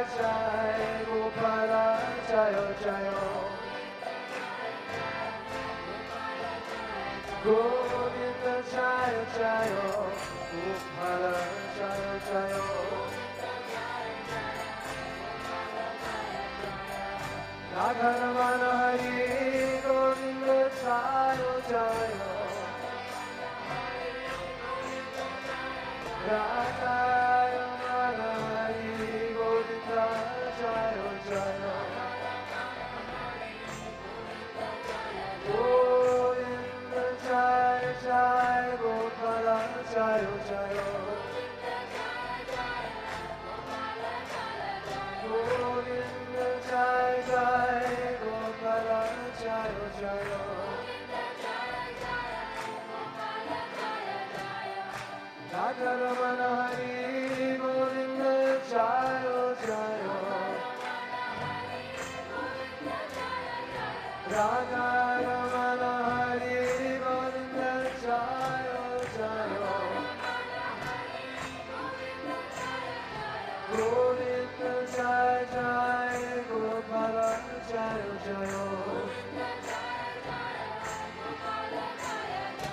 Jai Gopala Jayo Jayo child, Jayo Jayo Gopala Jayo child, Nagarvana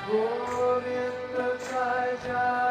Govinda Jai Jai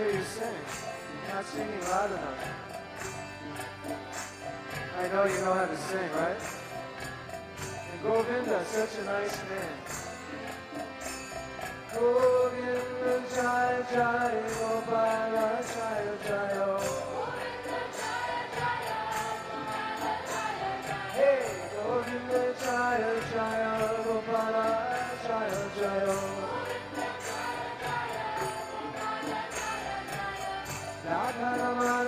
hear you sing. You're not singing loud enough. I know you know how to sing, right? And Govinda, such a nice man. Govinda Jai Jai oh, oh, oh. Gopala Jai Jai Govinda Jai Jai Gopala Jai Hey Govinda Jai Jai Gopala Radha Rama.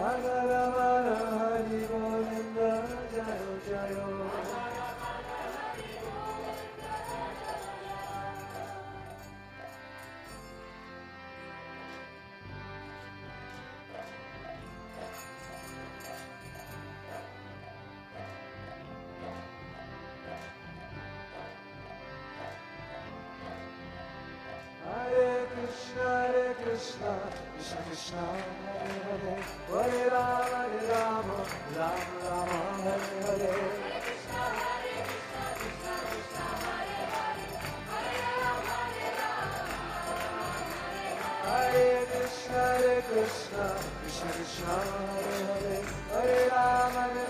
Ragaraman. Hare Rama Rama Hare Hare Hare Krishna Hare Krishna Krishna Krishna Hare Hare Hare Rama Rama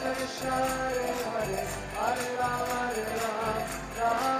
Hare Hare Hare Rama